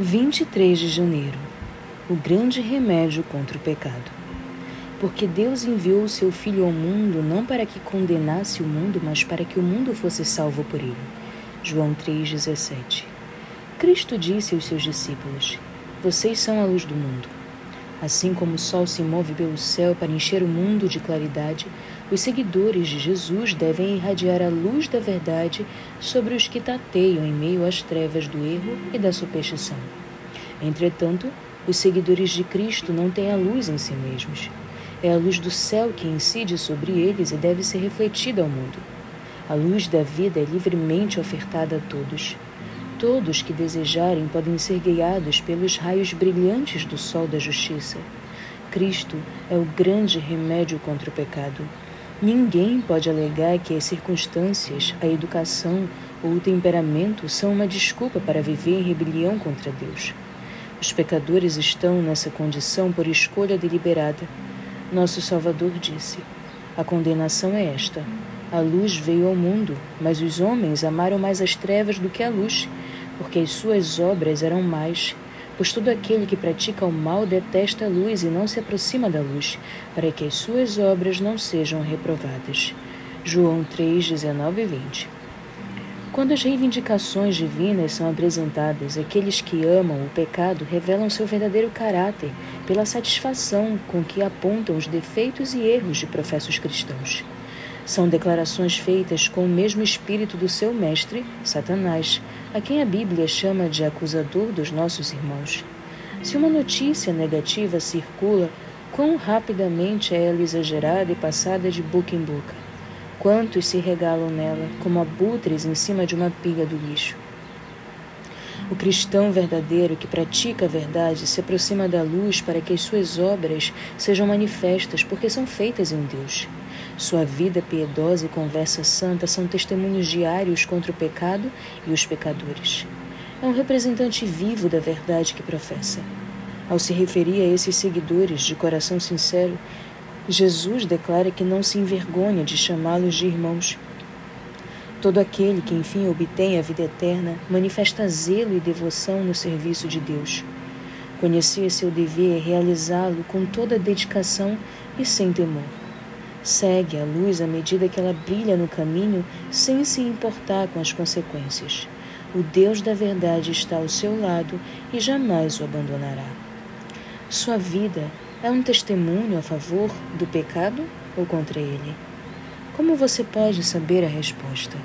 23 de janeiro O grande remédio contra o pecado. Porque Deus enviou o seu Filho ao mundo não para que condenasse o mundo, mas para que o mundo fosse salvo por ele. João 3,17 Cristo disse aos seus discípulos: Vocês são a luz do mundo. Assim como o sol se move pelo céu para encher o mundo de claridade, os seguidores de Jesus devem irradiar a luz da verdade sobre os que tateiam em meio às trevas do erro e da superstição. Entretanto, os seguidores de Cristo não têm a luz em si mesmos. É a luz do céu que incide sobre eles e deve ser refletida ao mundo. A luz da vida é livremente ofertada a todos. Todos que desejarem podem ser guiados pelos raios brilhantes do sol da justiça. Cristo é o grande remédio contra o pecado. Ninguém pode alegar que as circunstâncias, a educação ou o temperamento são uma desculpa para viver em rebelião contra Deus. Os pecadores estão nessa condição por escolha deliberada. Nosso Salvador disse: A condenação é esta. A luz veio ao mundo, mas os homens amaram mais as trevas do que a luz, porque as suas obras eram mais. Pois todo aquele que pratica o mal detesta a luz e não se aproxima da luz, para que as suas obras não sejam reprovadas. João 3, 19 e 20. Quando as reivindicações divinas são apresentadas, aqueles que amam o pecado revelam seu verdadeiro caráter pela satisfação com que apontam os defeitos e erros de professos cristãos. São declarações feitas com o mesmo espírito do seu mestre, Satanás, a quem a Bíblia chama de acusador dos nossos irmãos. Se uma notícia negativa circula, quão rapidamente é ela exagerada e passada de boca em boca? Quantos se regalam nela, como abutres em cima de uma pilha do lixo? O cristão verdadeiro que pratica a verdade se aproxima da luz para que as suas obras sejam manifestas, porque são feitas em Deus. Sua vida piedosa e conversa santa são testemunhos diários contra o pecado e os pecadores. É um representante vivo da verdade que professa. Ao se referir a esses seguidores de coração sincero, Jesus declara que não se envergonha de chamá-los de irmãos. Todo aquele que enfim obtém a vida eterna manifesta zelo e devoção no serviço de Deus. Conhecer seu dever é realizá-lo com toda dedicação e sem temor. Segue a luz à medida que ela brilha no caminho, sem se importar com as consequências. O Deus da verdade está ao seu lado e jamais o abandonará. Sua vida é um testemunho a favor do pecado ou contra ele? Como você pode saber a resposta?